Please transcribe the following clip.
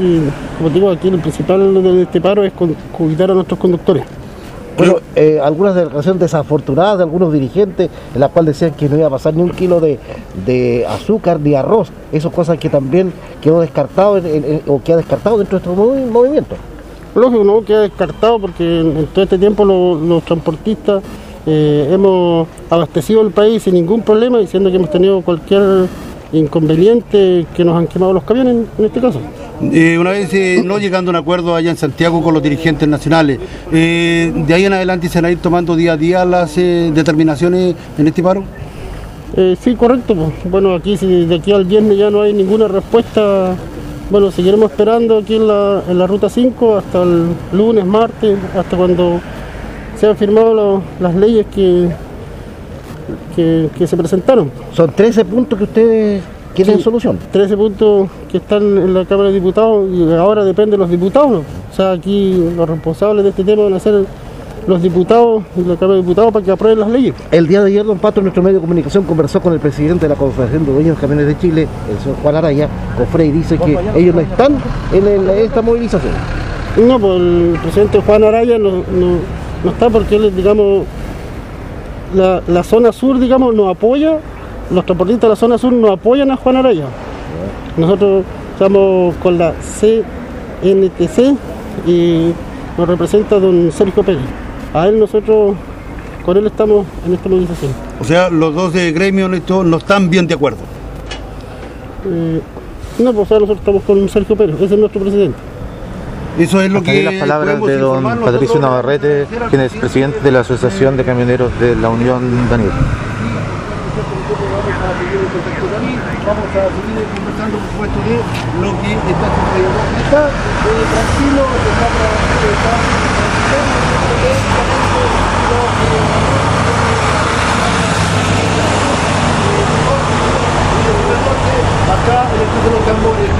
si, como digo, aquí el principal de este paro es cuidar a nuestros conductores. Bueno, eh, algunas declaraciones desafortunadas de algunos dirigentes, en las cuales decían que no iba a pasar ni un kilo de, azúcar ni arroz. Eso cosas que también quedó descartado o que ha descartado dentro de estos movimientos. Lógico, no queda descartado porque en, todo este tiempo los, transportistas eh, hemos abastecido el país sin ningún problema, diciendo que hemos tenido cualquier inconveniente que nos han quemado los camiones en, este caso. Eh, una vez eh, no llegando a un acuerdo allá en Santiago con los dirigentes nacionales, ¿de ahí en adelante se van a ir tomando día a día las determinaciones en este paro? sí, correcto. Pues. Bueno, aquí si de aquí al viernes ya no hay ninguna respuesta bueno, seguiremos esperando aquí en la, en la ruta 5 hasta el lunes, martes, hasta cuando sean firmadas las leyes que, que, se presentaron. Son 13 puntos que ustedes quieren solución. 13 puntos que están en la Cámara de Diputados y ahora depende de los diputados. O sea, aquí los responsables de este tema van a ser los diputados y la Cámara de Diputados para que aprueben las leyes. El día de ayer, don Pato, nuestro medio de comunicación conversó con el presidente de la Confederación de Dueños de Camiones de Chile, el señor Juan Araya, Cofre, y dice que ellos no están en, esta movilización. No, pues el presidente Juan Araya no, está porque él, digamos, la, zona sur, digamos, nos apoya, los transportistas de la zona sur nos apoyan a Juan Araya. Nosotros estamos con la CNTC y nos representa don Sergio Pérez a él nosotros, con él estamos en esta movilización. O sea, los dos de gremio no están bien de acuerdo. Eh, no, pues nosotros estamos con Sergio Pérez, ese es nuestro presidente. Eso es lo que. las palabras de don Patricio Navarrete, quien es presidente de la Asociación de Camioneros de la Unión Daniel. Vamos a seguir conversando, por supuesto, de lo que está sucediendo. Está eh, tranquilo, está, está, acá el equipo de los tambores